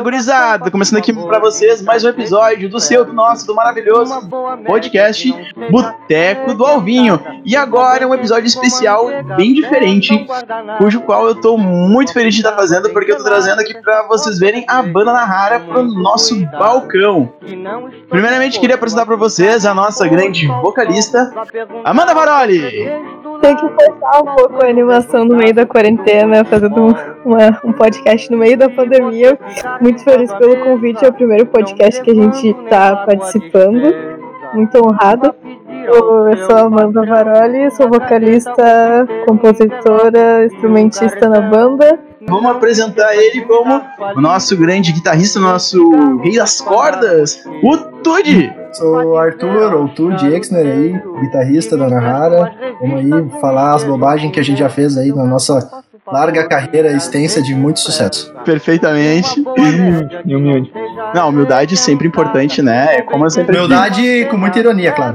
Fala, gurizada! Começando aqui pra vocês mais um episódio do seu, do nosso, do maravilhoso podcast Boteco do Alvinho. E agora é um episódio especial bem diferente, cujo qual eu tô muito feliz de estar fazendo, porque eu tô trazendo aqui pra vocês verem a banda Nahara pro nosso balcão. Primeiramente, queria apresentar pra vocês a nossa grande vocalista, Amanda Varoli. Tem que forçar um pouco a animação no meio da quarentena, fazendo uma, um podcast no meio da pandemia. Muito feliz pelo convite, é o primeiro podcast que a gente está participando. Muito honrada. Eu sou a Amanda Varoli, sou vocalista, compositora, instrumentista na banda. Vamos apresentar ele como o nosso grande guitarrista, nosso rei das cordas, o Tudy. Sou o Arthur, ou Tudy Exner aí, guitarrista da Nahara. Vamos aí falar as bobagens que a gente já fez aí na nossa larga carreira extensa de muito sucesso. Perfeitamente. E humilde. Não, humildade sempre importante, né? É como eu sempre digo. Humildade com muita ironia, claro.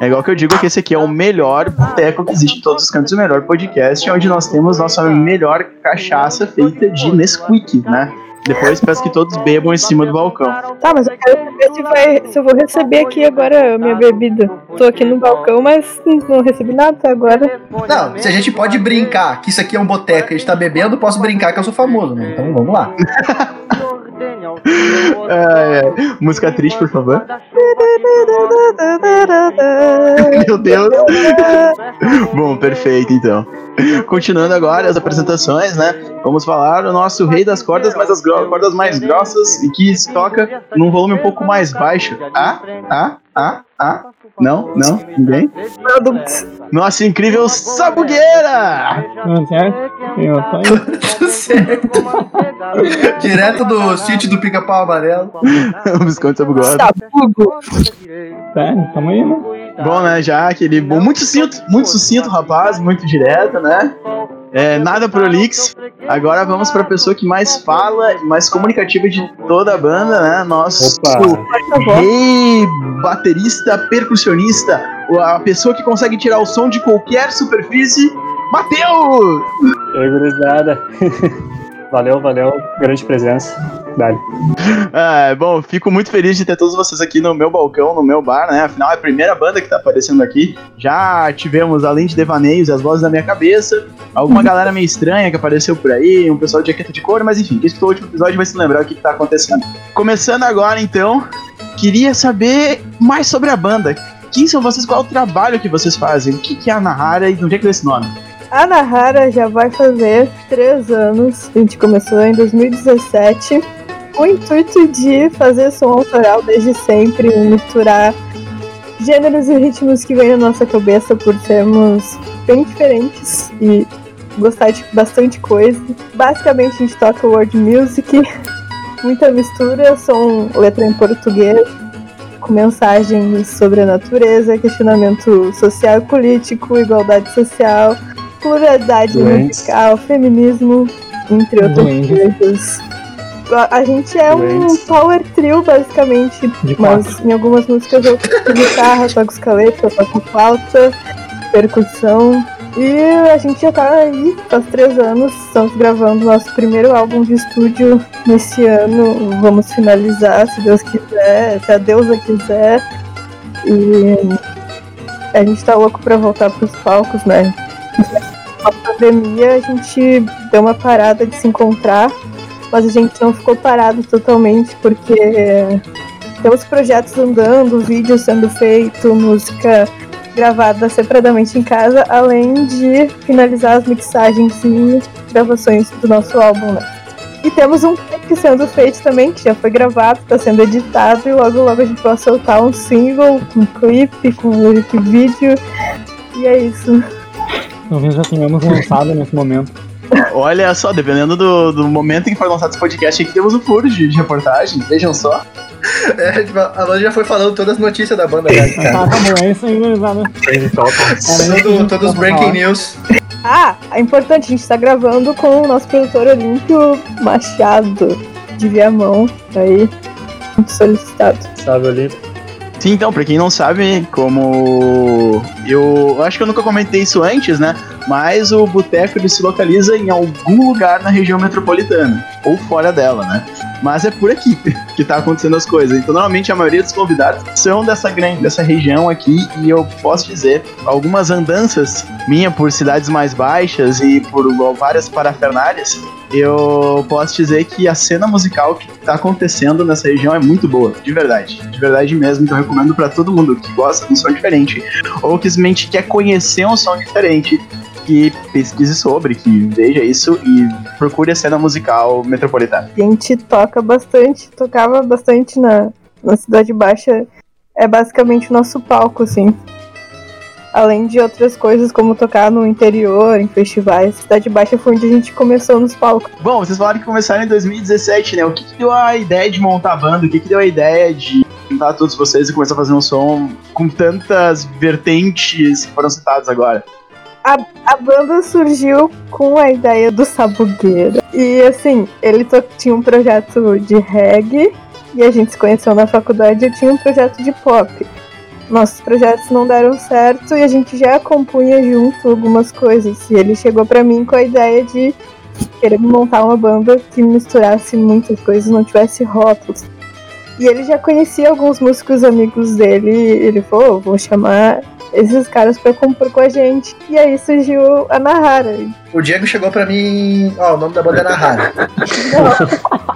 É igual que eu digo que esse aqui é o melhor boteco que existe em todos os cantos, o melhor podcast, onde nós temos nossa melhor cachaça feita de Nesquik, né? Depois peço que todos bebam em cima do balcão. Tá, mas eu quero saber se, vai, se eu vou receber aqui agora a minha bebida. Tô aqui no balcão, mas não recebi nada até agora. Não, se a gente pode brincar que isso aqui é um boteco e a gente tá bebendo, posso brincar que eu sou famoso, né? Então vamos lá. É, é. Música triste, por favor. Meu Deus. Bom, perfeito então. Continuando agora as apresentações, né? Vamos falar do nosso rei das cordas, mas as cordas mais grossas e que se toca num volume um pouco mais baixo. Ah, ah, ah, ah. Não, não, ninguém. Nossa incrível Sabugueira! Tudo certo? Direto do sítio do Pica-Pau Amarelo. o Visconde Sabugosa. Sabugo. Tá, tamo aí, né? Bom, né? Já aquele bom, muito sucinto, muito sucinto, rapaz, muito direto, né? É, nada prolixo. Agora vamos para a pessoa que mais fala e mais comunicativa de toda a banda, né? Nosso rei baterista, percussionista, a pessoa que consegue tirar o som de qualquer superfície, Matheus! Oi, gurizada. valeu, valeu. Grande presença. Dale. Ah, bom, fico muito feliz de ter todos vocês aqui no meu balcão, no meu bar, né? Afinal, é a primeira banda que tá aparecendo aqui. Já tivemos, além de devaneios e as vozes da minha cabeça, alguma galera meio estranha que apareceu por aí, um pessoal de jaqueta de couro, mas enfim, quem escutou o último episódio vai se lembrar o que, que tá acontecendo. Começando agora, então, queria saber mais sobre a banda. Quem são vocês? Qual é o trabalho que vocês fazem? O que, que é a Nahara e de onde é que veio esse nome? A Nahara já vai fazer três anos. A gente começou em 2017. O intuito de fazer som autoral desde sempre, misturar gêneros e ritmos que vêm na nossa cabeça por sermos bem diferentes e gostar de bastante coisa. Basicamente a gente toca world music, muita mistura, som, letra em português, com mensagens sobre a natureza, questionamento social e político, igualdade social, pluralidade Doentes. musical, feminismo, entre outras Doentes. coisas. A a gente é um power trio, basicamente, De mas em algumas músicas eu toco guitarra, toco escaleta, toco flauta, percussão. E a gente já tá aí faz três anos, estamos gravando nosso primeiro álbum de estúdio nesse ano. Vamos finalizar, se Deus quiser, se a deusa quiser. E a gente tá louco pra voltar pros palcos, né? A pandemia a gente deu uma parada de se encontrar, mas a gente não ficou parado totalmente porque temos projetos andando, vídeos sendo feito, música gravada separadamente em casa, além de finalizar as mixagens e gravações do nosso álbum, né? E temos um clipe sendo feito também, que já foi gravado, está sendo editado, e logo logo a gente vai soltar um single com clipe, com lyric vídeo. E é isso. Talvez já tenhamos lançado nesse momento. Olha só, dependendo do, do momento em que for lançado esse podcast, aqui temos um furo de, de reportagem, vejam só. É, tipo, a Amanda já foi falando todas as notícias da banda, né? Tá, acabou, é isso aí, tocam. Todo, todos os breaking news. Ah, é importante, a gente está gravando com o nosso produtor Olímpio Machado, de Viamão, aí, muito solicitado. Sabe ali? Sim, então, pra quem não sabe, como eu acho que eu nunca comentei isso antes, né? Mas o boteco ele se localiza em algum lugar na região metropolitana, ou fora dela, né? Mas é por aqui que tá acontecendo as coisas. Então, normalmente, a maioria dos convidados são dessa grande, dessa região aqui, e eu posso dizer, algumas andanças minha por cidades mais baixas e por várias parafernálias, eu posso dizer que a cena musical que tá acontecendo nessa região é muito boa, de verdade. De verdade mesmo, então eu recomendo para todo mundo que gosta de um som diferente, ou que simplesmente quer conhecer um som diferente, que pesquise sobre, que veja isso e procure a cena musical metropolitana. A gente toca bastante, tocava bastante na, na Cidade Baixa. É basicamente o nosso palco, assim. Além de outras coisas, como tocar no interior, em festivais. Cidade Baixa foi onde a gente começou nos palcos. Bom, vocês falaram que começaram em 2017, né? O que, que deu a ideia de montar a banda? O que, que deu a ideia de juntar todos vocês e começar a fazer um som com tantas vertentes que foram citadas agora? A, a banda surgiu com a ideia do Sabugueira. E assim, ele tinha um projeto de reggae e a gente se conheceu na faculdade eu tinha um projeto de pop nossos projetos não deram certo e a gente já compunha junto algumas coisas. E ele chegou para mim com a ideia de querer montar uma banda que misturasse muitas coisas, não tivesse rótulos. E ele já conhecia alguns músicos amigos dele, ele falou: oh, vou chamar esses caras pra compor com a gente. E aí surgiu a Nahara. O Diego chegou pra mim. Ó, oh, o nome da banda é Nahara.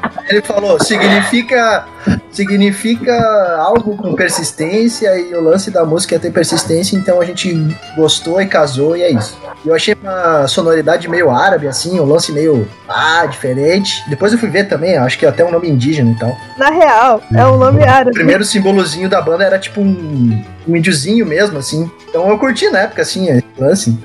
Ele falou: significa significa algo com persistência e o lance da música é ter persistência, então a gente gostou e casou e é isso. Eu achei uma sonoridade meio árabe, assim, um lance meio ah, diferente. Depois eu fui ver também, acho que até um nome indígena e tal. Na real, é um nome árabe. O primeiro símbolozinho da banda era tipo um, um índiozinho mesmo, assim. Então eu curti na época, assim, esse lance.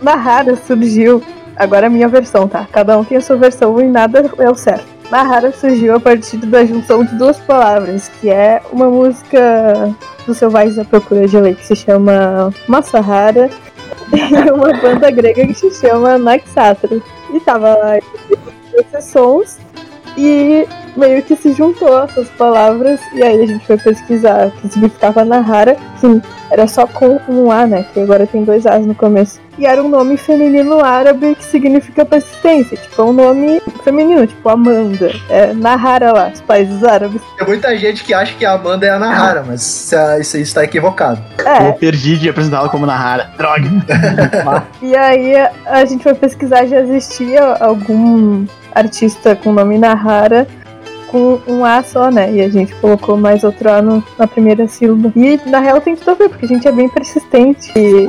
Nahara surgiu. Agora é a minha versão, tá? Cada um tem a sua versão e nada é o certo. Mahara surgiu a partir da junção de duas palavras, que é uma música do Selvagens à Procura de Lei que se chama Massahara e uma banda grega que se chama Naxatra. E tava lá esses sons e meio que se juntou essas palavras e aí a gente foi pesquisar o que significava Nahara, que era só com um A, né? Que agora tem dois As no começo. E era um nome feminino árabe que significa persistência. Tipo, é um nome feminino, tipo Amanda. É Nahara lá, os países árabes. Tem muita gente que acha que a Amanda é a Nahara, mas isso aí está equivocado. É. Eu perdi de apresentá-la como Nahara. Droga! e aí a gente foi pesquisar, já existia algum artista com o nome Nahara com um A só, né? E a gente colocou mais outro A no, na primeira sílaba. E na real tem tudo a ver, porque a gente é bem persistente. E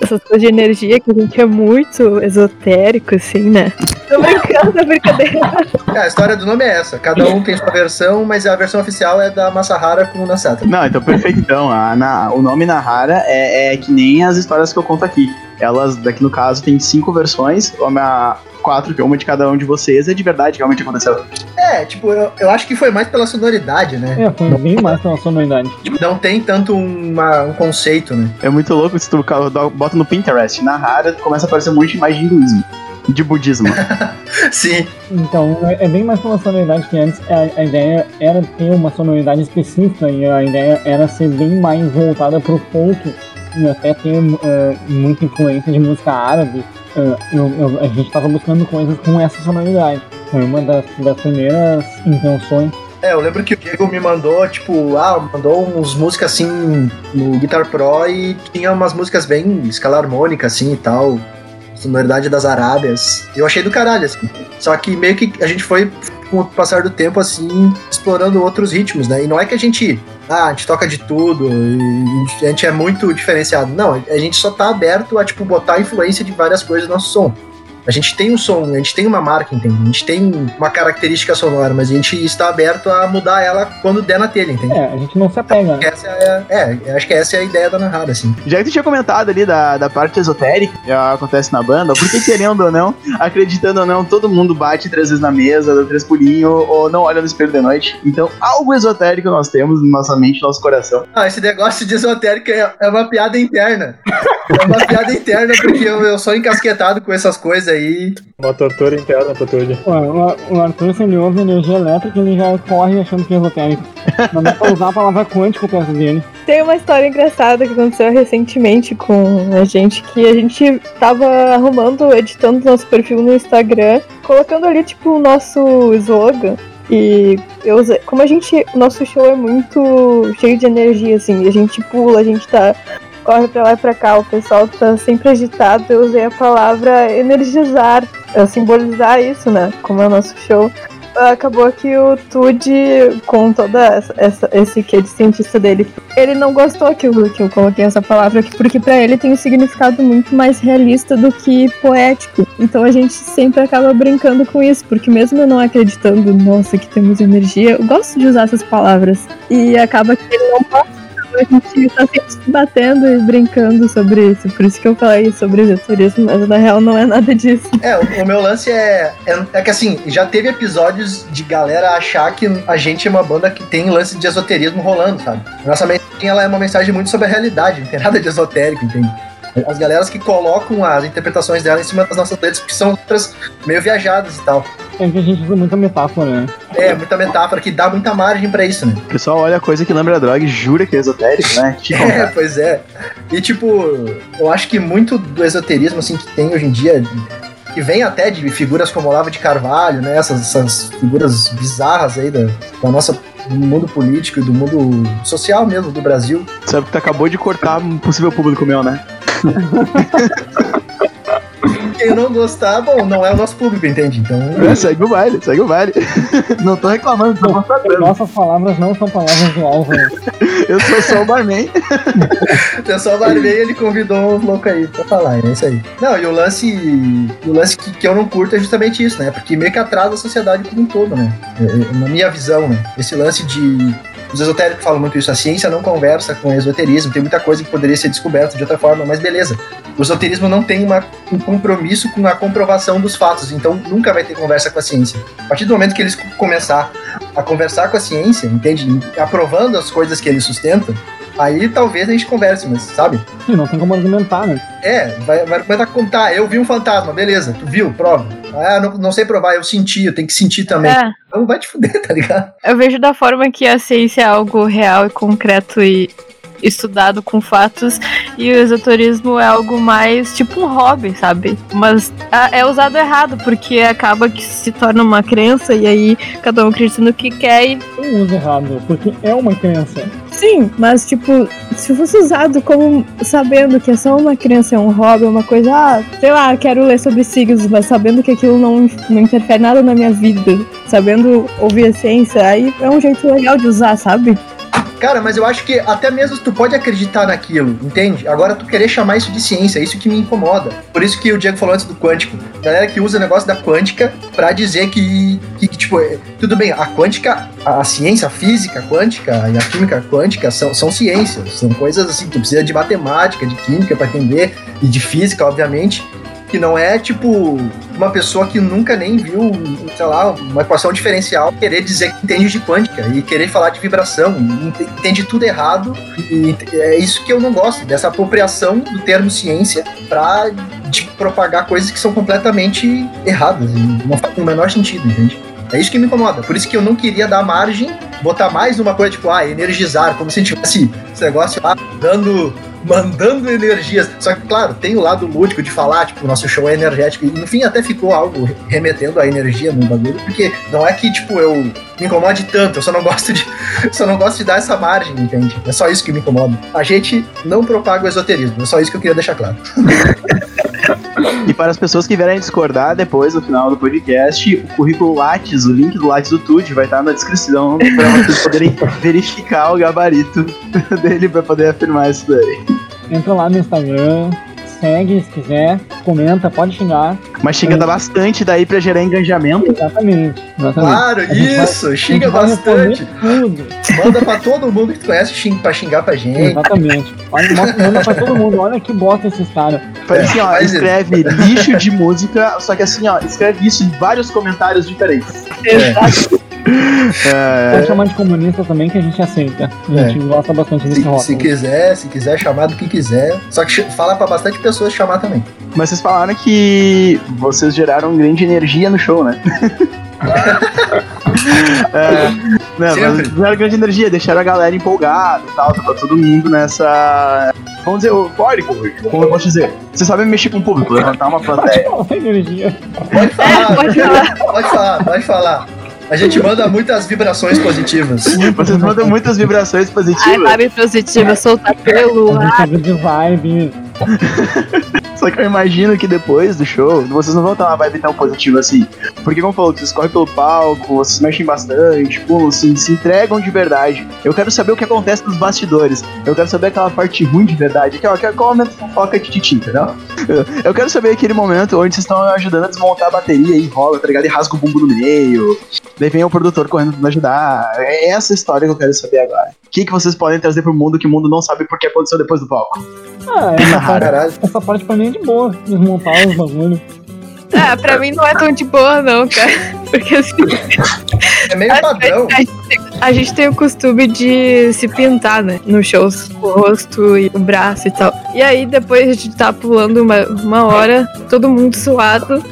essas coisas de energia que a gente é muito esotérico, assim, né? Tô brincando, é brincadeira. É, a história do nome é essa. Cada um tem sua versão, mas a versão oficial é da Masahara com o Nasata. Não, então perfeito. Então, a, na, o nome Nahara é, é que nem as histórias que eu conto aqui. Elas, daqui no caso, tem cinco versões. A, quatro, que é uma de cada um de vocês, é de verdade realmente aconteceu. É, tipo, eu, eu acho que foi mais pela sonoridade, né? É, foi bem mais pela sonoridade. Tipo, não tem tanto uma, um conceito, né? É muito louco se tu bota no Pinterest, na rara, começa a aparecer um monte de imagem de hinduísmo. De budismo. Sim. Então, é, é, bem mais pela sonoridade que antes a, a, ideia era ter uma sonoridade específica e a ideia era ser bem mais voltada pro folk e até ter uh, muita influência de música árabe eu, eu, a gente estava buscando coisas com essa sonoridade. Foi uma das, das primeiras intenções. É, eu lembro que o Diego me mandou, tipo, ah, mandou uns músicas assim no Guitar Pro e tinha umas músicas bem escala harmônica, assim e tal. Sonoridade das Arábias. Eu achei do caralho, assim. Só que meio que a gente foi com o passar do tempo, assim, explorando outros ritmos, né? E não é que a gente, ah, a gente toca de tudo a gente é muito diferenciado. Não, a gente só tá aberto a, tipo, botar a influência de várias coisas no nosso som. A gente tem um som, a gente tem uma marca, entende? A gente tem uma característica sonora, mas a gente está aberto a mudar ela quando der na telha, entende? É, a gente não se apega. Né? Essa é, é, acho que essa é a ideia da narrada, assim. Já que tu tinha comentado ali da, da parte esotérica que acontece na banda, porque querendo ou não, acreditando ou não, todo mundo bate três vezes na mesa, dá três pulinhos, ou não olha no espelho de noite. Então, algo esotérico nós temos na nossa mente, no nosso coração. Ah, esse negócio de esotérico é, é uma piada interna. É uma piada interna, porque eu, eu sou encasquetado com essas coisas aí. Uma tortura interna. Ué, o, Arthur, se ele ouve energia elétrica, ele já corre achando que é esotérico. Não dá pra usar a palavra quântico perto dele. Tem uma história engraçada que aconteceu recentemente com a gente, que a gente tava arrumando, editando nosso perfil no Instagram, colocando ali, tipo, o nosso slogan. E eu usei, como a gente, o nosso show é muito cheio de energia, assim, a gente pula, a gente tá, corre pra lá e pra cá, o pessoal tá sempre agitado, eu usei a palavra energizar, é, simbolizar isso, né, como é o nosso show. Acabou que o Tude, com toda essa, essa- esse que de cientista dele, ele não gostou que eu, que eu coloquei essa palavra, aqui, porque pra ele tem um significado muito mais realista do que poético. Então a gente sempre acaba brincando com isso, porque mesmo eu não acreditando, nossa, que temos energia, eu gosto de usar essas palavras. E acaba que ele não gosta, a gente tá sempre se batendo e brincando sobre isso. Por isso que eu falei sobre esoterismo, mas na real não é nada disso. É, o, o meu lance é, é. é que assim, já teve episódios de galera achar que a gente é uma banda que tem lance de esoterismo rolando, sabe? Nossa mensagem ela é uma mensagem muito sobre a realidade, não tem nada de esotérico, entende? As galeras que colocam as interpretações dela em cima das nossas letras, que são outras meio viajadas e tal. É que a gente usa muita metáfora, né? É, muita metáfora que dá muita margem pra isso, né? O pessoal olha coisa que lembra droga e jura que é esotérico, né? Tipo, É, pois é. E tipo, eu acho que muito do esoterismo assim que tem hoje em dia, que vem até de figuras como Olavo de Carvalho, né? Essas, essas figuras bizarras aí da, da nossa do mundo político e do mundo social mesmo do Brasil. sabe que tu acabou de cortar um possível público meu, né? Quem não gostar, bom, não é o nosso público, entende? Então, É, segue o baile, segue o baile. Não tô reclamando, tô constatando. Nossas palavras não são palavras do alvo. Eu sou só o barman. o pessoal vai ver ele convidou uns loucos aí pra falar, é isso aí. Não, e o lance, o lance que, que eu não curto é justamente isso, né? Porque meio que atrasa a sociedade como um todo, né? É, Na minha visão, né? Esse lance de os esotéricos falam muito isso, a ciência não conversa com o esoterismo, tem muita coisa que poderia ser descoberta de outra forma, mas beleza. O esoterismo não tem uma, um compromisso com a comprovação dos fatos, então nunca vai ter conversa com a ciência. A partir do momento que eles começar a conversar com a ciência, entende? Aprovando as coisas que eles sustentam, aí talvez a gente converse, mas sabe? Sim, não tem como argumentar, né? É, vai, vai, dar contar, eu vi um fantasma, beleza, tu viu, prova. Ah, não, não sei provar, eu senti, eu tenho que sentir também. É, Então vai te fuder, tá ligado? eu vejo da forma que a ciência é algo real e concreto e estudado com fatos e o esoterismo é algo mais tipo um hobby, sabe? Mas ah, é usado errado porque acaba que se torna uma crença e aí cada um acredita no que quer e Eu uso errado, porque é uma crença. Sim, mas tipo, se fosse usado como sabendo que é só uma criança, é um hobby, é uma coisa, ah, sei lá, quero ler sobre signos, mas sabendo que aquilo não, não interfere nada na minha vida, sabendo ouvir a ciência, aí é um jeito legal de usar, sabe? Cara, mas eu acho que até mesmo tu pode acreditar naquilo, entende? Agora tu querer chamar isso de ciência, é isso que me incomoda. Por isso que o Diego falou antes do quântico. Galera que usa o negócio da quântica pra dizer que, que, que, tipo, é- tudo bem, a quântica, a, a ciência, a física quântica e a química quântica são, são ciências, são coisas assim, tu precisa de matemática, de química pra entender, e de física, obviamente, que não é tipo uma pessoa que nunca nem viu, sei lá, uma equação diferencial querer dizer que entende de quântica e querer falar de vibração, ente- entende tudo errado e é isso que eu não gosto, dessa apropriação do termo ciência de propagar coisas que são completamente erradas não faz o menor sentido, entende? É isso que me incomoda. Por isso que eu não queria dar margem, botar mais uma coisa tipo, ah, energizar, como se tivesse esse negócio lá dando mandando energias. Só que, claro, tem o lado lúdico de falar, tipo, o nosso show é energético. E no fim até ficou algo remetendo a energia no bagulho, porque não é que, tipo, eu me incomode tanto, eu só não gosto de. só não gosto de dar essa margem, entende? É só isso que me incomoda. A gente não propaga o esoterismo, é só isso que eu queria deixar claro. E para as pessoas que vierem discordar depois, no final do podcast, o currículo Lattes, o link do Lattes do Tude vai estar na descrição para vocês poderem verificar o gabarito dele para poder afirmar isso daí. Entra lá no Instagram, segue se quiser, comenta, pode xingar. Mas chega a dar bastante daí para gerar engajamento. Exatamente. exatamente. Claro, vai- isso! Xinga vai responder bastante! Tudo. Manda pra todo mundo que tu conhece xing, pra xingar pra gente. Exatamente. Olha, manda pra todo mundo. Olha que bosta esses caras. Faz assim, ó, faz isso. escreve lixo de música, só que assim, ó, escreve isso em vários comentários diferentes. É. É, Pode chamar de comunista também que a gente aceita. A gente gosta bastante desse Se, se quiser, se quiser chamar do que quiser. Só que fala pra bastante pessoas chamar também. mas vocês falaram que vocês geraram grande energia no show, né? é, não, Sempre. mas geraram grande energia, deixaram a galera empolgada e tal, tava todo mundo nessa. Vamos dizer, eufórico, como eu posso dizer? Vocês sabem mexer com o público, levantar uma plateia. Pode falar, pode falar. pode falar, pode falar. A gente manda muitas vibrações positivas. Vocês mandam muitas vibrações Ai, positivas. vibe positiva, soltar pelo. A gente de vibe. Só que eu imagino que depois do show, vocês não vão estar uma vibe tão positiva assim. Porque, como falou, vocês correm pelo palco, vocês mexem bastante, pô, se, se entregam de verdade. Eu quero saber o que acontece nos bastidores. Eu quero saber aquela parte ruim de verdade. Aquela, aquele momento fofoca de titi, entendeu? Eu- Eu quero saber aquele momento onde vocês estão ajudando a desmontar a bateria e rola, tá ligado? E rasga o bumbo no meio. Daí vem o produtor correndo pra ajudar. É essa história que eu quero saber agora. O que, que vocês podem trazer pro mundo que o mundo não sabe porque aconteceu depois do palco? Ah, essa parte, Caralho. essa parte pra mim é de boa. Desmontar os bagulhos. Ah, pra mim não é tão de boa, não, cara. Porque assim, É meio padrão. a gente, a gente tem o costume de se pintar, né? Nos shows, o rosto e o braço e tal. E aí, depois de estar pulando uma, uma hora, todo mundo suado.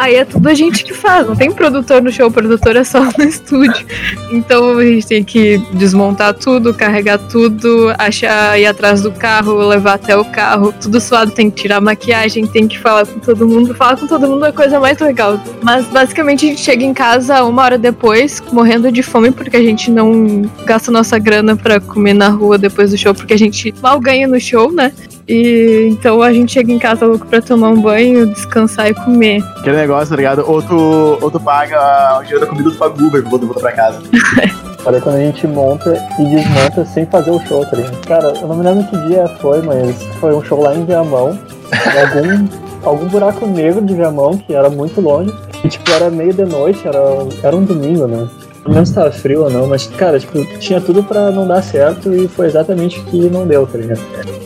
Aí é tudo a gente que faz, não tem produtor no show, o produtor é só no estúdio. Então a gente tem que desmontar tudo, carregar tudo, achar, ir atrás do carro, levar até o carro, tudo suado, tem que tirar a maquiagem, tem que falar com todo mundo. Falar com todo mundo é a coisa mais legal. Mas basicamente a gente chega em casa uma hora depois, morrendo de fome, porque a gente não gasta nossa grana pra comer na rua depois do show, porque a gente mal ganha no show, né? E então a gente chega em casa louco pra tomar um banho, descansar e comer. Aquele negócio, tá ligado? Ou tu, ou tu paga o dinheiro da comida, tu paga o Uber pra voltar pra casa. Olha quando a gente monta e desmonta sem fazer o show, tá ligado? Cara, eu não me lembro que dia foi, mas foi um show lá em Viamão. em algum, algum buraco negro de Viamão, que era muito longe. E tipo, era meio de noite, era, era um domingo, né? Não lembro se tava frio ou não, mas, cara, tipo, tinha tudo pra não dar certo e foi exatamente o que não deu, tá ligado?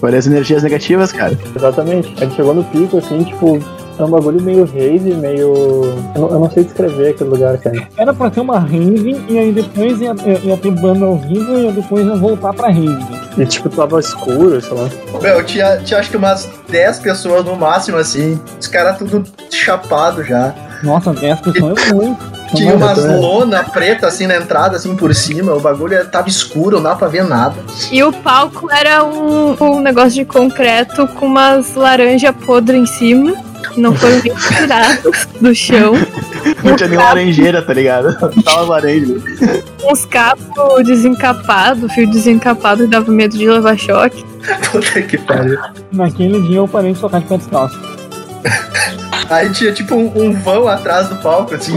Olha as energias negativas, cara. Exatamente. A gente chegou no pico, assim, tipo, era um bagulho meio rave, meio. Eu não, eu não sei descrever aquele lugar, cara. Era pra ter uma rave e aí depois ia, ia, ia ter banda ao vivo e depois ia voltar pra rave. E tipo, tava escuro, sei lá. Meu, tinha, tinha acho que umas 10 pessoas no máximo, assim. Os caras tudo chapado já. Nossa, 10 pessoas é muito. Tinha Nossa, umas lona preta assim na entrada, assim por cima. O bagulho tava escuro, não dava pra ver nada. E o palco era um, um negócio de concreto com umas laranja podre em cima. que Não foram nem tiradas do chão. Não tinha nem laranjeira, tá ligado? Tava laranja. Uns cabos desencapados, fio desencapado e dava medo de levar choque. Puta que pariu. Naquele dia eu parei de tocar de pé descalço. Aí tinha tipo um, um vão atrás do palco, assim,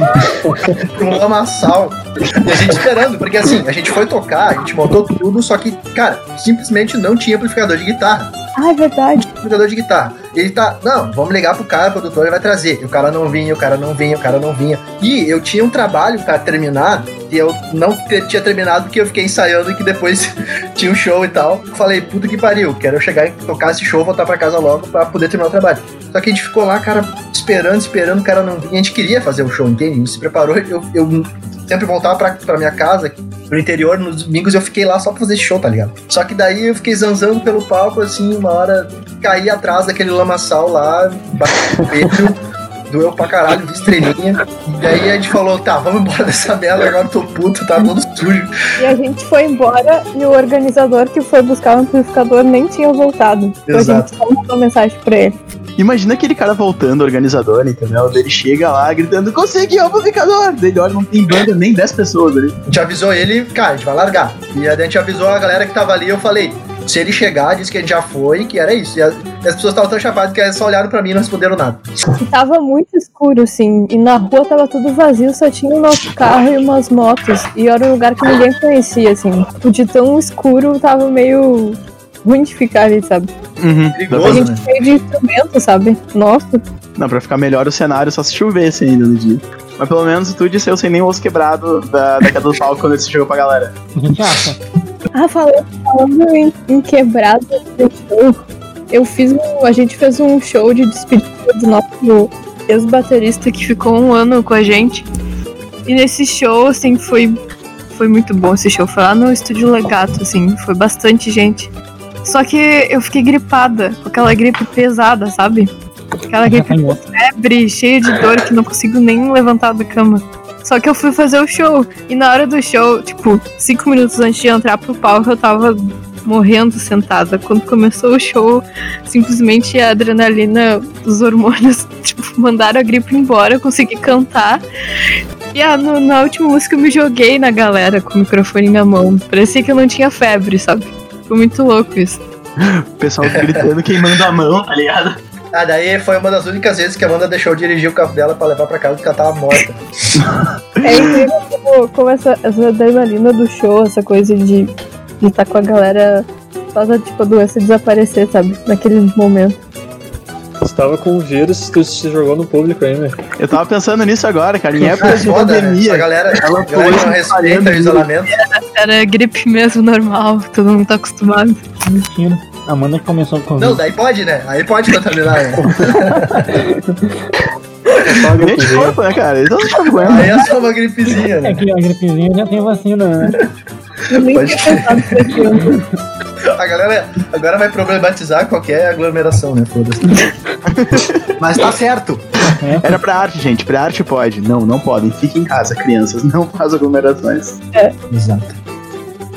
um lamaçal. E a gente esperando, porque assim, a gente foi tocar, a gente montou tudo, só que, cara, simplesmente não tinha amplificador de guitarra. Ah, é verdade. Amplificador de guitarra. E ele tá, não, vamos ligar pro cara, o produtor, ele vai trazer. E o cara não vinha, o cara não vinha, o cara não vinha. E eu tinha um trabalho pra terminar, e eu não tinha terminado porque eu fiquei ensaiando que depois tinha um show e tal. Falei, puta que pariu, quero chegar e tocar esse show, voltar pra casa logo pra poder terminar o trabalho. Só que a gente ficou lá, cara, esperando, esperando, o cara não vinha. A gente queria fazer o show, entende? A gente se preparou, eu, eu sempre voltava pra, pra minha casa, pro interior, nos domingos eu fiquei lá só pra fazer show, tá ligado? Só que daí eu fiquei zanzando pelo palco, assim, uma hora caí atrás daquele lamaçal lá, bati no peito, doeu pra caralho, vi estrelinha. E daí a gente falou, tá, vamos embora dessa merda, agora eu tô puto, tá todo sujo. E a gente foi embora e o organizador que foi buscar o amplificador nem tinha voltado. Então Exato. a gente só mandou mensagem pra ele. Imagina aquele cara voltando, organizador, entendeu? Ele chega lá gritando, consegui o amplificador! Daí ele olha, não tem banda, nem 10 pessoas ali. A gente avisou ele, cara, a gente vai largar. E aí a gente avisou a galera que tava ali, eu falei, se ele chegar, disse que a gente já foi, que era isso. E as, as pessoas estavam tão chapadas que só olharam pra mim e não responderam nada. E tava muito escuro, assim. E na rua tava tudo vazio, só tinha o nosso carro e umas motos. E era um lugar que ninguém conhecia, assim. O de tão escuro tava meio ruim de ficar ali, sabe? Uhum. A gente né? cheio de instrumento, sabe? Nossa. Não, pra ficar melhor o cenário, só se chovesse ainda no dia. Mas pelo menos tu disse eu sem nem o osso quebrado da, da queda do palco quando esse chegou pra galera. A gente acha. Ah, falando, falando em, em quebrado do show, eu fiz um. A gente fez um show de despedida do nosso ex-baterista que ficou um ano com a gente. E nesse show, assim, foi, foi muito bom esse show. Foi lá no Estúdio Legato, assim, foi bastante gente. Só que eu fiquei gripada, com aquela gripe pesada, sabe? Aquela gripe com febre, cheia de dor, que não consigo nem levantar da cama. Só que eu fui fazer o show. E na hora do show, tipo, cinco minutos antes de entrar pro palco, eu tava morrendo sentada. Quando começou o show, simplesmente a adrenalina, os hormônios, tipo, mandaram a gripe embora, eu consegui cantar. E ah, no, na última música eu me joguei na galera com o microfone na mão. Parecia que eu não tinha febre, sabe? Foi muito louco isso. O pessoal gritando, queimando a mão, tá ligado? Ah, daí foi uma das únicas vezes que a Amanda deixou dirigir o carro dela pra levar pra casa porque ela tava morta. É incrível como, como essa, essa adrenalina do show, essa coisa de de estar tá com a galera, faz a tipo, a doença desaparecer, sabe? Naquele momento. Você tava com o vírus, tu se jogou no público ainda. Eu tava pensando nisso agora, cara. Em época de Foda, né? pandemia. A galera, Ela a galera foi não respeita o isolamento. Era gripe mesmo, normal, todo mundo tá acostumado. Mentira. A Amanda que começou com Não, daí pode, né? Aí pode contaminar, né? Nem de corpo, né, cara? Então não problema. Aí é só uma gripezinha, É né? que a gripezinha já tem vacina, né? Nem Pode aquilo. A galera agora vai problematizar qualquer aglomeração, né? Foda-se. Mas tá certo. Era pra arte, gente. Pra arte pode. Não, não podem. Fiquem em casa, crianças. Não faz aglomerações. Exato.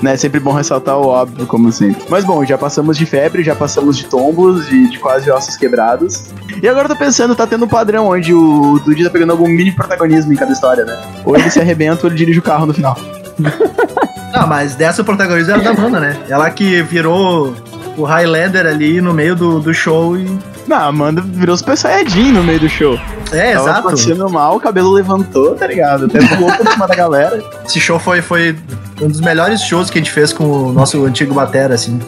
Né, é sempre bom ressaltar o óbvio, como sempre. Mas bom, já passamos de febre, já passamos de tombos, de, de quase ossos quebrados. E agora eu tô pensando, tá tendo um padrão onde o Dudy tá pegando algum mini protagonismo em cada história, né? Ou ele se arrebenta ou ele dirige o carro no final. Não, mas dessa o protagonista era da Amanda, né? Ela que virou o Highlander ali no meio do, do show e. Não, a Amanda virou Super Saiyajin no meio do show. É, Tava exato. passando mal, o cabelo levantou, tá ligado? Até pulou por cima da galera. Esse show foi, foi um dos melhores shows que a gente fez com o nosso antigo Batera, assim.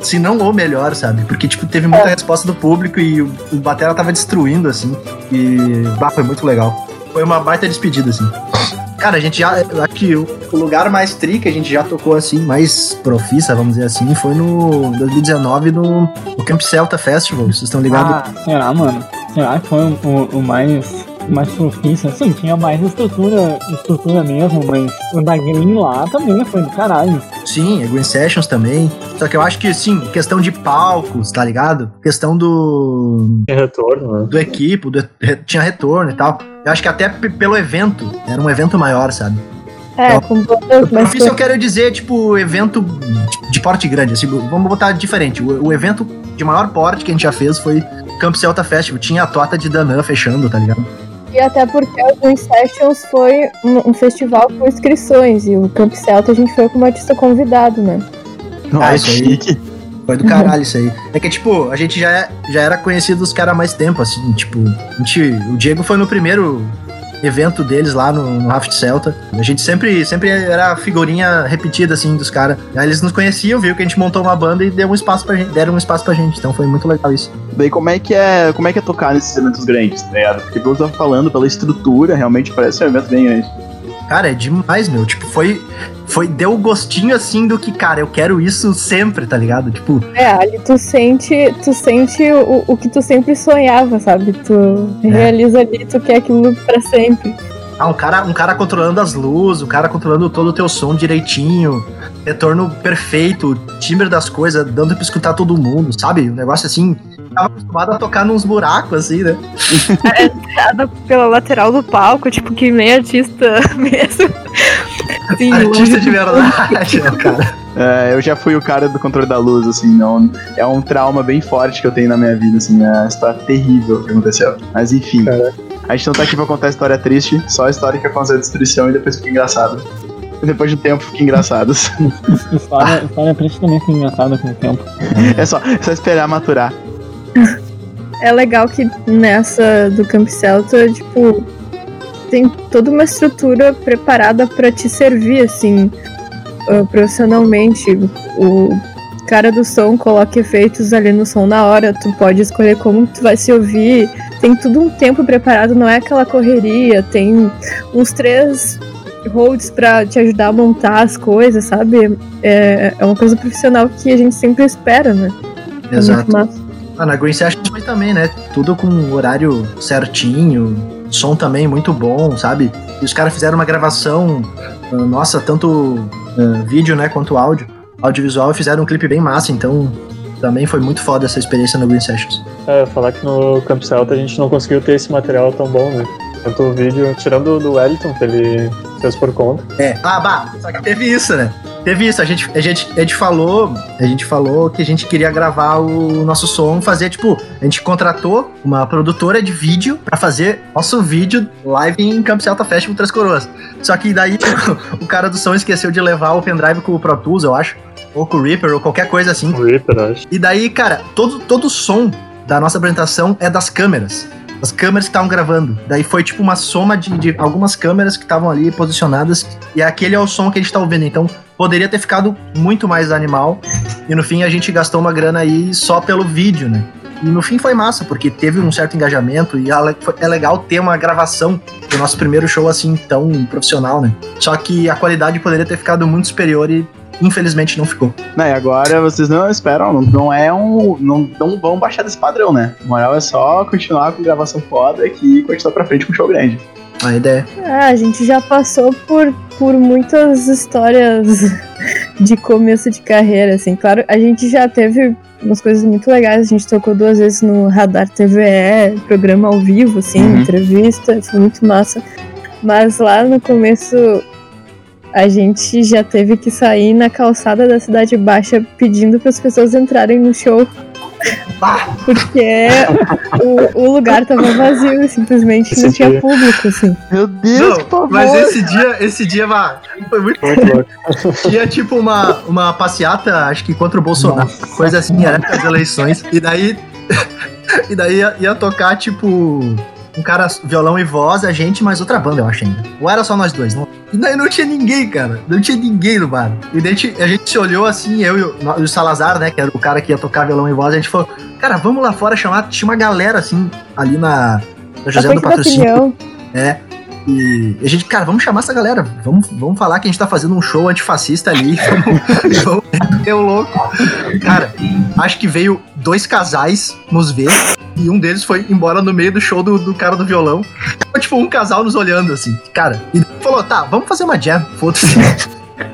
Se não o melhor, sabe? Porque, tipo, teve muita resposta do público e o, o Batera tava destruindo, assim. E, bah, foi muito legal. Foi uma baita despedida, assim. Cara, a gente já. que o, lugar mais tri que a gente já tocou, assim, mais profissa, vamos dizer assim, foi no 2019 no, no Camp Celta Festival. Vocês estão ligados? Ah, será, mano? Será que foi o- o mais, mais propício? Sim, tinha mais estrutura, estrutura mesmo, mas o da Green lá também foi do caralho. Sim, é Green Sessions também. Só que eu acho que, sim, questão de palcos, tá ligado? Questão do. Tem retorno, né? do equipe, do- re- tinha retorno e tal. Eu acho que até pelo evento, era um evento maior, sabe? É, com bandas mais Profício eu quero dizer, tipo, evento de, de porte grande, assim, vamos botar diferente. O, o evento de maior porte que a gente já fez foi Camp Celta Festival. Tinha a tota de Danã fechando, tá ligado? E até porque o Green Sessions foi um, um festival com inscrições e o Camp Celta a gente foi como artista convidado, né? Nossa, isso aí. Foi do caralho isso aí. É que, tipo, a gente já, já era conhecido dos caras há mais tempo, assim, tipo, a gente, o Diego foi no primeiro evento deles lá no, no Raft Celta. A gente sempre, sempre era figurinha repetida, assim, dos caras. Aí eles nos conheciam, viu que a gente montou uma banda e deu um espaço pra gente, deram um espaço pra gente. Então foi muito legal isso. Daí como é que é, como é que é tocar nesses eventos grandes, tá ligado? Porque que eu tava falando, pela estrutura, realmente parece um evento bem grande. Cara, é demais, meu. Tipo, foi. Foi, deu o gostinho assim do que, cara, eu quero isso sempre, tá ligado? Tipo, É, ali tu sente, tu sente o, o que tu sempre sonhava, sabe? Tu realiza ali, tu quer aquilo pra sempre. Ah, um cara, um cara controlando as luzes, o cara controlando todo o teu som direitinho, retorno perfeito, timbre das coisas, dando pra escutar todo mundo, sabe? Um negócio assim. Tava acostumado a tocar nos buracos, assim, né? Nada pela lateral do palco, tipo, que nem artista mesmo. Sim, Artista de verdade, né, cara? É, eu já fui o cara do controle da luz, assim, não. É um trauma bem forte que eu tenho na minha vida, assim, é uma história terrível que aconteceu. Mas enfim. A gente não tá aqui pra contar a história triste, só a história que aconteceu a destruição e depois fica engraçado. Depois de um tempo fica engraçado. História, história triste também foi engraçada com o tempo. é só, é só esperar maturar. É legal que nessa do Camp Celta, tipo, tem toda uma estrutura preparada pra te servir, assim, ah, profissionalmente. O cara do som coloca efeitos ali no som na hora, tu pode escolher como tu vai se ouvir. Tem tudo um tempo preparado, não é aquela correria. Tem uns três holds pra te ajudar a montar as coisas, sabe? É, é uma coisa profissional que a gente sempre espera, né? É Exato. massa. Ah, na Green Sessions foi também, né? Tudo com horário certinho, som também muito bom, sabe? E os caras fizeram uma gravação, ah, nossa, tanto ah, vídeo, né, quanto áudio, audiovisual, e fizeram um clipe bem massa, então também foi muito foda essa experiência no Green Sessions. É, falar que no Camp Celta a gente não conseguiu ter esse material tão bom, né? Tanto o vídeo, tirando do Wellington, que ele fez por conta. É, ah, bah, só que teve isso, né? Teve isso, a gente, a, gente, a gente falou, a gente falou que a gente queria gravar o nosso som, fazer, tipo, a gente contratou uma produtora de vídeo pra fazer nosso vídeo live em Camp Celta Festival Três Coroas. Só que daí o cara do som esqueceu de levar o pendrive com o Pro Tools, eu acho, ou com o Reaper, ou qualquer coisa assim. O Reaper, acho. E daí, cara, todo, todo o som da nossa apresentação é das câmeras. As câmeras que estavam gravando. Daí foi tipo uma soma de, de algumas câmeras que estavam ali posicionadas. E aquele é o som que a gente tá ouvindo. Então poderia ter ficado muito mais animal. E no fim a gente gastou uma grana aí só pelo vídeo, né? E no fim foi massa, porque teve um certo engajamento e é é legal ter uma gravação do nosso primeiro show assim tão profissional, né? Só que a qualidade poderia ter ficado muito superior e infelizmente não ficou. Né, e agora vocês não esperam, não, não é um. Não, não vão baixar desse padrão, né? O moral é só continuar com gravação foda e continuar pra frente com show grande. A ideia. Ah, a gente já passou por, por muitas histórias de começo de carreira, assim. Claro, a gente já teve umas coisas muito legais. A gente tocou duas vezes no Radar TVE, programa ao vivo, assim, Uhum. entrevista. Foi muito massa. Mas lá no começo, a gente já teve que sair na calçada da Cidade Baixa pedindo para as pessoas entrarem no show. Porque o, o lugar tava vazio e simplesmente não Esse tinha dia. público, assim. Meu Deus, Não, que pavor! mas esse dia, esse dia, foi muito. Tinha tipo uma, uma passeata, acho que contra o Bolsonaro, coisa assim, era as eleições. E daí. e daí ia, ia tocar, tipo. Um cara, violão e voz, a gente, mais outra banda, eu acho ainda. Ou era só nós dois? Não. E daí não tinha ninguém, cara. Não tinha ninguém no bar. E daí a gente, a gente se olhou assim, eu e o, e o Salazar, né, que era o cara que ia tocar violão e voz, a gente falou, cara, vamos lá fora chamar. Tinha uma galera assim, ali na. na José do Patrocínio. É. E a gente, cara, vamos chamar essa galera. Vamos, vamos falar que a gente tá fazendo um show antifascista ali. Vamos, vamos meter o louco. Cara, acho que veio dois casais nos ver. E um deles foi embora no meio do show do, do cara do violão. Ficou, tipo, um casal nos olhando, assim. Cara, e falou, tá, vamos fazer uma jam. Foda-se.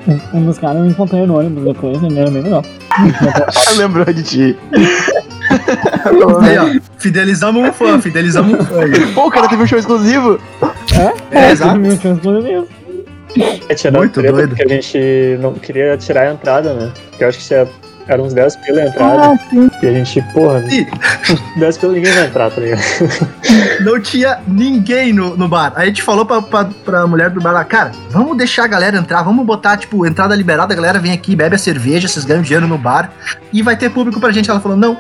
Um, um dos caras me encontrei no ônibus depois, né? Era bem legal. Lembrou de ti. Aí, ó, fidelizamos um fã, fidelizamos um fã. Pô, o cara teve um show exclusivo. É, exato. Meu transtorno mesmo. É tirar Muito treta doido. porque a gente não queria tirar a entrada, né? Porque eu acho que tinha, eram uns 10 pila a entrada. Ah, sim. E a gente, porra, E 10 pila ninguém vai entrar, tá ligado? não tinha ninguém no, no bar. Aí a gente falou pra, pra, pra mulher do bar lá, cara, vamos deixar a galera entrar, vamos botar, tipo, entrada liberada, a galera vem aqui, bebe a cerveja, vocês ganham dinheiro no bar e vai ter público pra gente. Ela falou, não.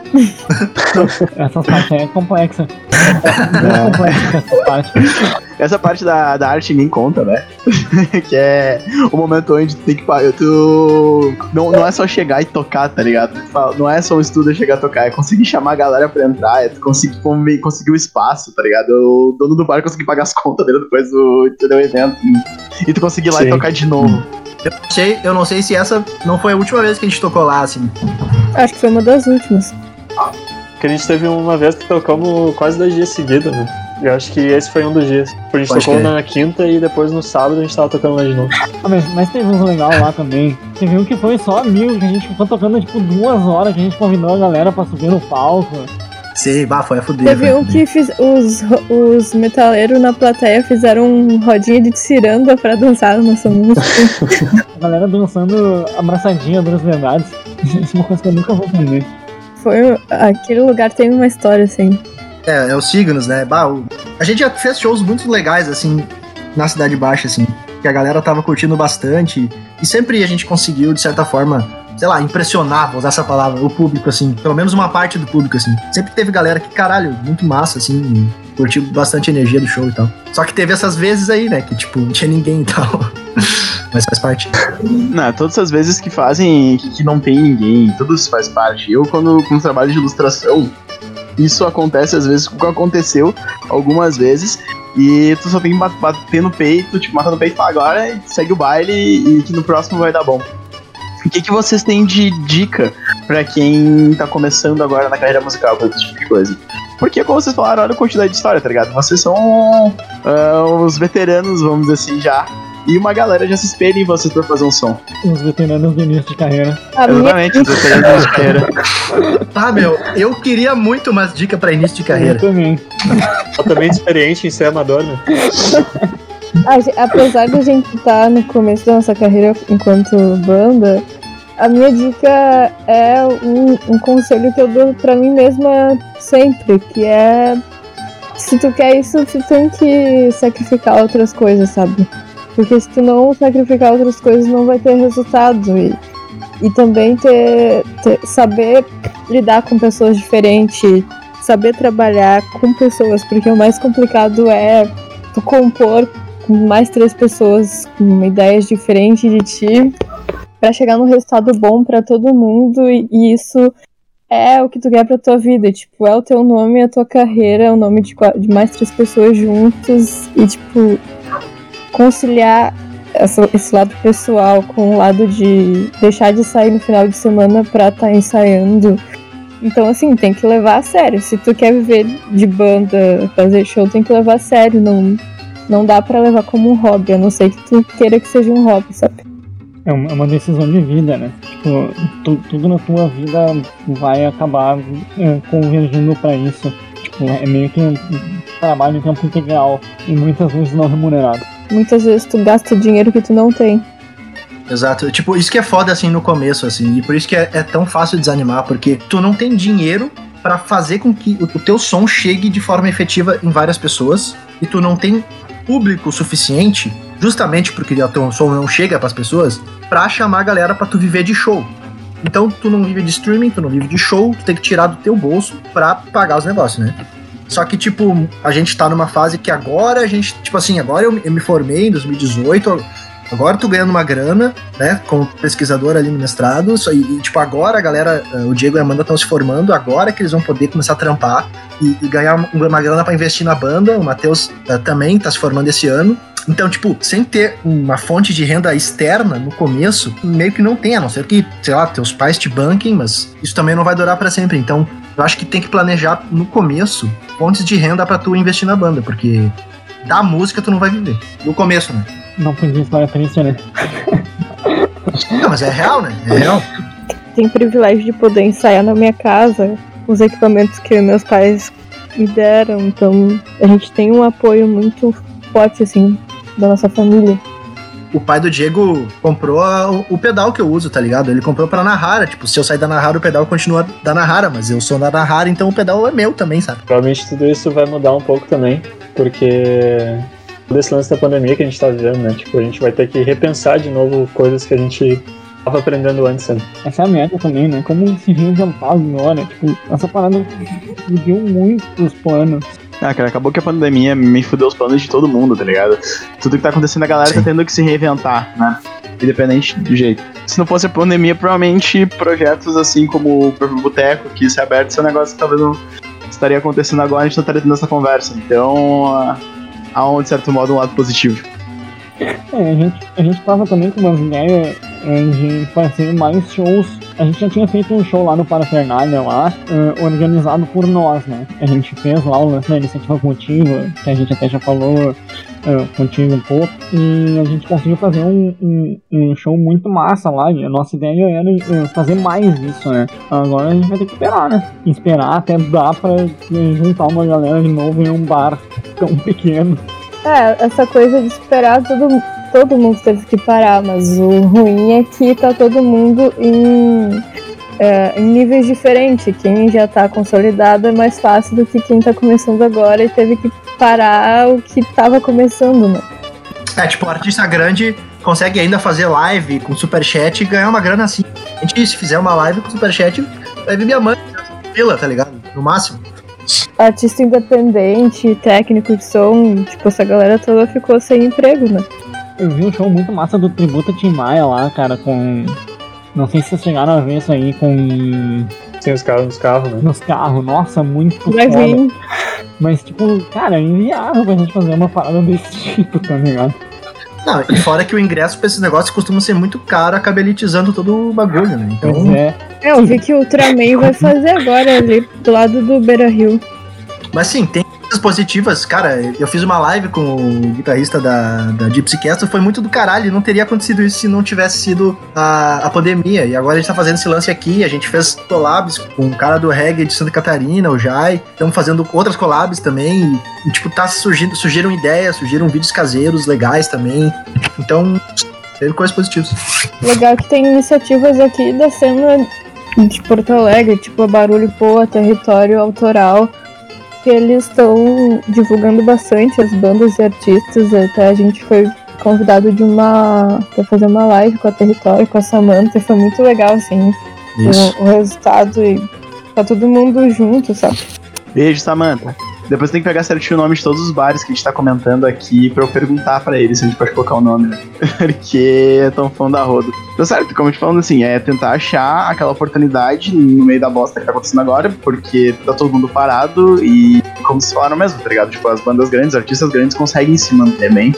Essa parte aí é complexa. É complexa essa parte. Essa parte da, da arte ninguém conta, né? que é o momento onde tu tem que pagar. Tu. Não, não é só chegar e tocar, tá ligado? Não é só um estudo chegar a tocar, é conseguir chamar a galera pra entrar, é tu conseguir, conseguir o espaço, tá ligado? O dono do bar conseguir pagar as contas dele depois do, do evento. E tu conseguir ir lá e Sim. tocar de novo. Eu não sei, eu não sei se essa não foi a última vez que a gente tocou lá, assim. Acho que foi uma das últimas. Porque a gente teve uma vez que tocamos quase dois dias seguidos, né? Eu acho que esse foi um dos dias. Tipo, A gente Pode tocou crer. na quinta e depois no sábado a gente tava tocando lá de novo. Ah, mas, mas teve uns legal lá também. Teve um que foi só amigo, que a gente ficou tocando tipo duas horas, que a gente convidou a galera pra subir no palco. Sei, bah, foi a fuder. A um fuder. que fiz, os, os metaleiros na plateia fizeram um rodinha de ciranda pra dançar na nossa música. A galera dançando abraçadinha das verdades. Isso é uma coisa que eu nunca vou aprender. Foi, aquele lugar tem uma história, assim. É, é os signos, né? Bah, o- A gente já fez shows muito legais, assim, na Cidade Baixa, assim, que a galera tava curtindo bastante. E sempre a gente conseguiu, de certa forma, sei lá, impressionar, vou usar essa palavra, o público, assim, pelo menos uma parte do público, assim. Sempre teve galera que, caralho, muito massa, assim, curtiu bastante energia do show e tal. Só que teve essas vezes aí, né, que, tipo, não tinha ninguém e tal. Mas faz parte. Não, todas as vezes que fazem que, que não tem ninguém, tudo isso faz parte. Eu, quando com trabalho de ilustração, isso acontece às vezes, como aconteceu algumas vezes, e tu só tem que bat- bater no peito, tipo, matar no peito falar agora, segue o baile e que no próximo vai dar bom. O que, que vocês têm de dica pra quem tá começando agora na carreira musical, com esse tipo de coisa? Porque, como vocês falaram, olha a quantidade de história, tá ligado? Vocês são ah, os veteranos, vamos dizer assim, já. E uma galera já se espelha em vocês pra fazer um som. Os veteranos do início de carreira. A Exatamente, os veteranos de carreira. Ah, meu, eu queria muito umas dicas pra início de Eu carreira. também. Totalmente experiente em ser amador, né? Apesar de a gente estar no começo da nossa carreira enquanto banda, a minha dica é um, um conselho que eu dou pra mim mesma sempre, que é se tu quer isso, tu tem que sacrificar outras coisas, sabe? Porque se tu não sacrificar outras coisas, não vai ter resultado. E, e também ter, ter- saber lidar com pessoas diferentes, saber trabalhar com pessoas, porque o mais complicado é tu compor com mais três pessoas com ideias diferentes de ti pra chegar num resultado bom pra todo mundo. E, e isso é o que tu quer pra tua vida, tipo, é o teu nome, a tua carreira, é o nome de, de mais três pessoas juntos e tipo conciliar essa- esse lado pessoal com o lado de deixar de sair no final de semana pra estar ensaiando. Então, assim, tem que levar a sério. Se tu quer viver de banda, fazer show, tem que levar a sério. Não, não dá pra levar como um hobby, a não ser que tu queira que seja um hobby, sabe? É uma, é decisão de vida, né? Tipo, tu- tudo na tua vida vai acabar é, convergindo pra isso. Tipo, é meio que um trabalho em tempo integral e muitas vezes não remunerado. Muitas vezes tu gasta dinheiro que tu não tem. Exato. Tipo, isso que é foda, assim, no começo, assim. E por isso que é, é tão fácil desanimar, porque tu não tem dinheiro pra fazer com que o, o teu som chegue de forma efetiva em várias pessoas. E tu não tem público suficiente, justamente porque o teu som não chega pras pessoas, pra chamar a galera pra tu viver de show. Então, tu não vive de streaming, tu não vive de show, tu tem que tirar do teu bolso pra pagar os negócios, né? Só que, tipo, a gente tá numa fase que agora a gente, tipo assim, agora eu, eu me formei em 2018, Agora tô ganhando uma grana, né, como pesquisador ali no mestrado, só- e, e, tipo, agora a galera, eh, o Diego e a Amanda estão se formando, agora que eles vão poder começar a trampar e, e ganhar uma, uma grana pra investir na banda, o Matheus eh, também tá se formando esse ano. Então, tipo, sem ter uma fonte de renda externa no começo, meio que não tem, a não ser que, sei lá, teus pais te banquem, mas isso também não vai durar pra sempre. Então, eu acho que tem que planejar no começo fontes de renda pra tu investir na banda, porque da música tu não vai viver. No começo, né? Não podia história triste, né? Não, mas é real, né? É real. Tenho o privilégio de poder ensaiar na minha casa com os equipamentos que meus pais me deram. Então a gente tem um apoio muito forte, assim, da nossa família. O pai do Diego comprou a- o, o pedal que eu uso, tá ligado? Ele comprou pra Nahara. Tipo, se eu sair da Nahara, o pedal continua da Nahara, mas eu sou da Nahara, então o pedal é meu também, sabe? Provavelmente tudo isso vai mudar um pouco também, porque todo esse lance da pandemia que a gente tá vivendo, né? Tipo, a gente vai ter que repensar de novo coisas que a gente tava aprendendo antes, né? Essa é a meta também, né? Como se reinventar agora. Tipo, essa parada mudou muito os planos. Ah, cara, acabou que a pandemia me fudeu os planos de todo mundo, tá ligado? Tudo que tá acontecendo, a galera Sim. tá tendo que se reinventar, né? Independente do jeito. Se não fosse a pandemia, provavelmente projetos assim como o Boteco, que se é aberto, esse é um negócio que talvez não estaria acontecendo agora, a gente não estaria tendo essa conversa. Então, ah, há um, de certo modo, um lado positivo. É, a gente, a gente tava também com umas ideias é, de fazer mais shows. A gente já tinha feito um show lá no Parafernália lá, é, organizado por nós, né? A gente fez lá o lance da iniciativa coletiva, que a gente até já falou é, contigo um pouco, e a gente conseguiu fazer um, um, um show muito massa lá, e a nossa ideia era é, fazer mais isso, né? Agora a gente vai ter que esperar, né? Esperar até dar pra juntar uma galera de novo em um bar tão pequeno. É, essa coisa de esperar todo, todo mundo teve que parar, mas o ruim é que tá todo mundo em, é, em níveis diferentes. Quem já tá consolidado é mais fácil do que quem tá começando agora e teve que parar o que tava começando, né? É, tipo, o artista grande consegue ainda fazer live com superchat e ganhar uma grana assim. A gente, se fizer uma live com superchat, vai vir minha mãe pila, tá ligado? No máximo. Artista independente, técnico de som, tipo, essa galera toda ficou sem emprego, né? Eu vi um show muito massa do Tributo Tim Maia lá, cara, com. Não sei se vocês chegaram a ver isso aí com. Sem os caras nos carros, né? Nos carros, nossa, muito vir. Mas, tipo, cara, é inviável pra gente fazer uma parada desse tipo, tá ligado? Não, e fora que o ingresso pra esses negócios costuma ser muito caro, acaba elitizando todo o bagulho, né? Pois Então, é. É, eu vi que o Ultraman vai fazer agora ali do lado do Beira Rio. Mas sim, tem coisas positivas. Cara, eu fiz uma live com o guitarrista da, da Gypsy Castle, foi muito do caralho. Não teria acontecido isso se não tivesse sido a, a pandemia. E agora a gente tá fazendo esse lance aqui. A gente fez collabs com o cara do reggae de Santa Catarina, o Jai. Estamos fazendo outras collabs também. E, tipo, tá surgindo, surgiram ideias, surgiram vídeos caseiros legais também. Então, teve coisas positivas. Legal que tem iniciativas aqui da cena de Porto Alegre, tipo a Barulho Poa, Território Autoral, que eles estão divulgando bastante as bandas e artistas. Até a gente foi convidado de uma para fazer uma live com a Território, com a Samantha, e foi muito legal, assim, o, o resultado e tá todo mundo junto, sabe? Beijo, Samantha. Depois tem que pegar certinho o nome de todos os bares que a gente tá comentando aqui pra eu perguntar pra eles se a gente pode colocar o nome, né? Porque é tão fã da roda. Tá certo, como eu te falando assim, é tentar achar aquela oportunidade no meio da bosta que tá acontecendo agora, porque tá todo mundo parado e, como vocês falaram mesmo, tá ligado? Tipo, as bandas grandes, artistas grandes conseguem se manter bem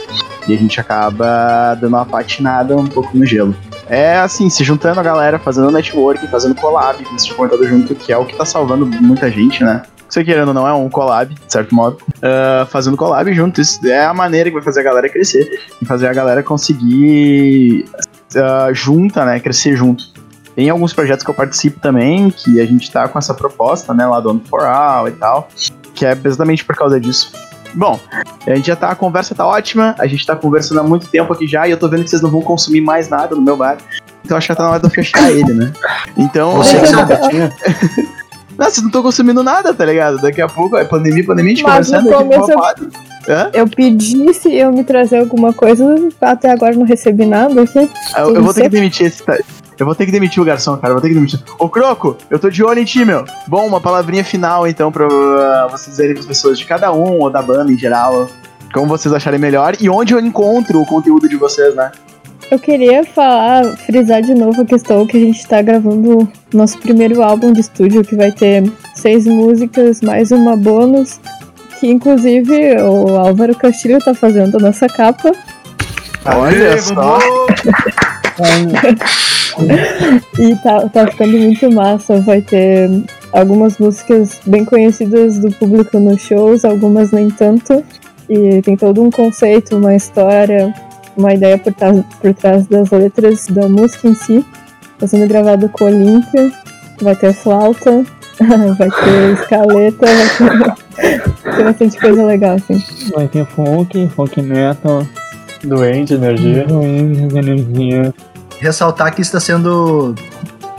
e a gente acaba dando uma patinada um pouco no gelo. É assim, se juntando a galera, fazendo network, fazendo collab, vocês comentado junto, que é o que tá salvando muita gente, né? Você querendo ou não, é um collab, de certo modo. Ah, fazendo collab junto. Isso é a maneira que vai fazer a galera crescer e fazer a galera conseguir ah, junta, né? Crescer junto. Tem alguns projetos que eu participo também, que a gente tá com essa proposta, né? Lá do Ono for All e tal, que é exatamente por causa disso. Bom, a gente já tá, a conversa tá ótima, a gente tá conversando há muito tempo aqui já, e eu tô vendo que vocês não vão consumir mais nada no meu bar. Então acho que tá na hora de eu fechar ele, né? Então. Você que eu- sabe, tinha. Não, vocês não estão consumindo nada, tá ligado? Daqui a pouco é pandemia, pandemia, a gente Mas conversando aqui começo eu-. Hã? Eu pedi se eu me trazer alguma coisa, até agora não recebi nada aqui. Ah, Eu, eu vou ter que demitir esse. Eu vou ter que demitir o garçom, cara. Eu vou ter que demitir. Ô, Croco, eu tô de olho em ti, meu. Bom, uma palavrinha final, então, pra uh, vocês dizerem pras pessoas de cada um, ou da banda em geral, como vocês acharem melhor e onde eu encontro o conteúdo de vocês, né? Eu queria falar, frisar de novo a questão que a gente tá gravando nosso primeiro álbum de estúdio, que vai ter seis músicas, mais uma bônus, que inclusive o Álvaro Castilho tá fazendo a nossa capa. Olha Aê, só. E tá, tá ficando muito massa. Vai ter algumas músicas bem conhecidas do público nos shows, algumas nem tanto. E tem todo um conceito, uma história, uma ideia por, trás- por trás das letras da música em si. Tá sendo gravado com Olímpia. Vai ter flauta, vai ter escaleta, vai ter, tem bastante coisa legal, assim. Vai ter folk, folk metal, Doente, energia. ruins, energia. Ressaltar que está sendo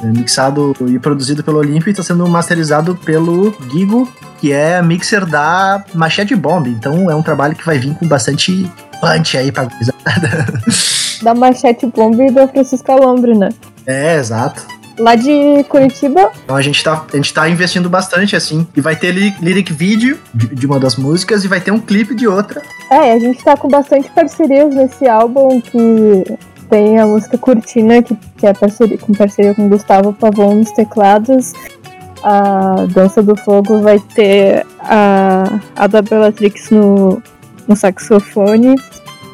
é, mixado e produzido pelo Olympio e está sendo masterizado pelo Gigo, que é mixer da Machete Bomb. Então é um trabalho que vai vir com bastante punch aí pra. Da Machete Bomb e da Francisca Lombre, né? É, exato. Lá de Curitiba, Então a gente tá, a gente tá investindo bastante, assim. E vai ter li- lyric vídeo de, de uma das músicas e vai ter um clipe de outra. É, a gente tá com bastante parcerias nesse álbum que tem a música Cortina, que, que é parceria, com parceria com Gustavo Pavon nos teclados. A Dança do Fogo vai ter a, a da Bellatrix no, no saxofone.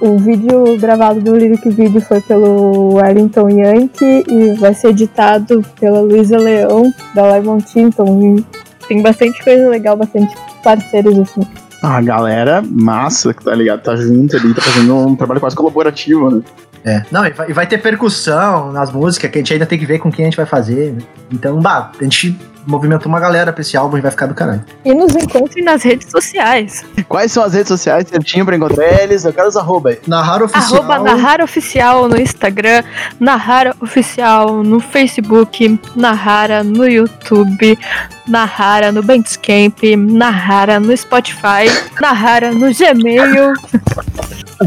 O vídeo gravado do Lyric Video foi pelo Wellington Yankee e vai ser editado pela Luísa Leão, da Lemon Tinton. E tem bastante coisa legal, bastante parceiros assim. A galera massa, que tá ligado? Tá junto ali, tá fazendo um trabalho quase colaborativo, né? É. Não, e vai, e vai ter percussão nas músicas, que a gente ainda tem que ver com quem a gente vai fazer. né? Então, bah, a gente movimentou uma galera pra esse álbum e vai ficar do caralho. E nos encontre nas redes sociais. Quais são as redes sociais certinho pra encontrar eles? Eu quero os arroba aí. Narrar oficial. Arroba Narrara Oficial no Instagram, Narrara Oficial no Facebook, Narrara no YouTube, Narrara no Bandcamp, Narrara no Spotify, Narrara no Gmail.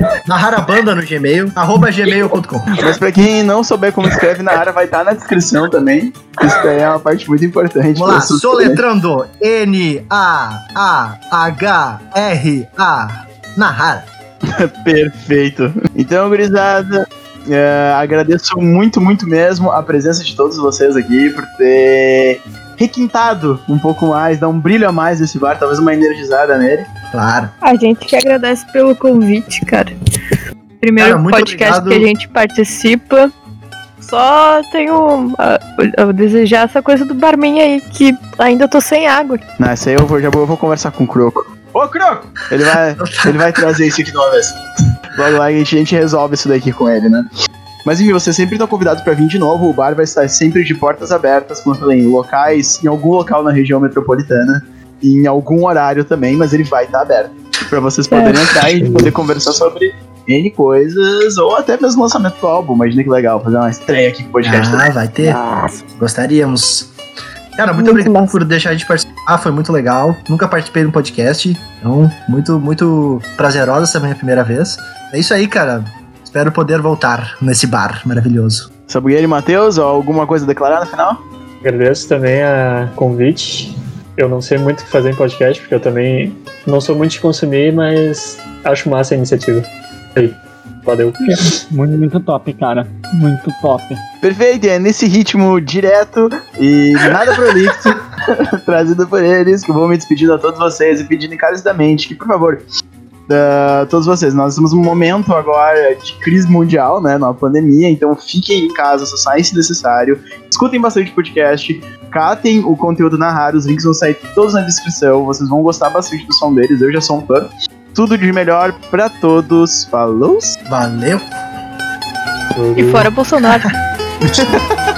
Narrar a banda no Gmail, arroba gmail.com. Mas pra quem não souber como escreve na área, vai estar na descrição também. Isso daí é uma parte muito importante. Vamos lá, soletrando N-A-A-H-R-A. Narrar. Perfeito. Então, gurizada, é, agradeço muito, muito mesmo a presença de todos vocês aqui por ter requintado um pouco mais, dar um brilho a mais nesse bar, talvez uma energizada nele. Claro. A gente que agradece pelo convite, cara. Primeiro Cara, podcast obrigado. que a gente participa. só tenho a, a desejar essa coisa do barman aí, que ainda tô sem água. Não, essa aí eu vou, já vou, eu vou conversar com o Croco. Ô, Croco! Ele vai, ele vai trazer isso aqui de uma vez. Logo, a gente, a gente resolve isso daqui com ele, né? Mas enfim, você sempre está convidado para vir de novo. O bar vai estar sempre de portas abertas, como eu falei, em locais, em algum local na região metropolitana, em algum horário também, mas ele vai estar aberto. Para vocês poderem entrar e poder conversar sobre N coisas, ou até mesmo lançamento do álbum. Imagina que legal, fazer uma estreia aqui com o podcast. Ah, vai ter. Gostaríamos. Cara, muito, Muito obrigado massa. por deixar de participar, foi muito legal. Nunca participei de um podcast, então muito, muito prazerosa essa minha primeira vez. É isso aí, cara. Espero poder voltar nesse bar maravilhoso. Sabugueiro e Matheus, alguma coisa a declarar no final? Agradeço também a convite. Eu não sei muito o que fazer em podcast, porque eu também não sou muito de consumir, mas acho massa a iniciativa. Aí, valeu. Muito, muito top, cara. Muito top. Perfeito, e é nesse ritmo direto e nada prolixo, trazido por eles, que eu vou me despedindo a todos vocês e pedindo encarecidamente que, por favor, da- todos vocês, nós temos um momento agora de crise mundial, né, numa pandemia, então fiquem em casa, só saem se necessário, escutem bastante podcast, catem o conteúdo na Rara, os links vão sair todos na descrição, vocês vão gostar bastante do som deles, eu já sou um fã. Tudo de melhor pra todos, falou! Valeu! E fora Bolsonaro.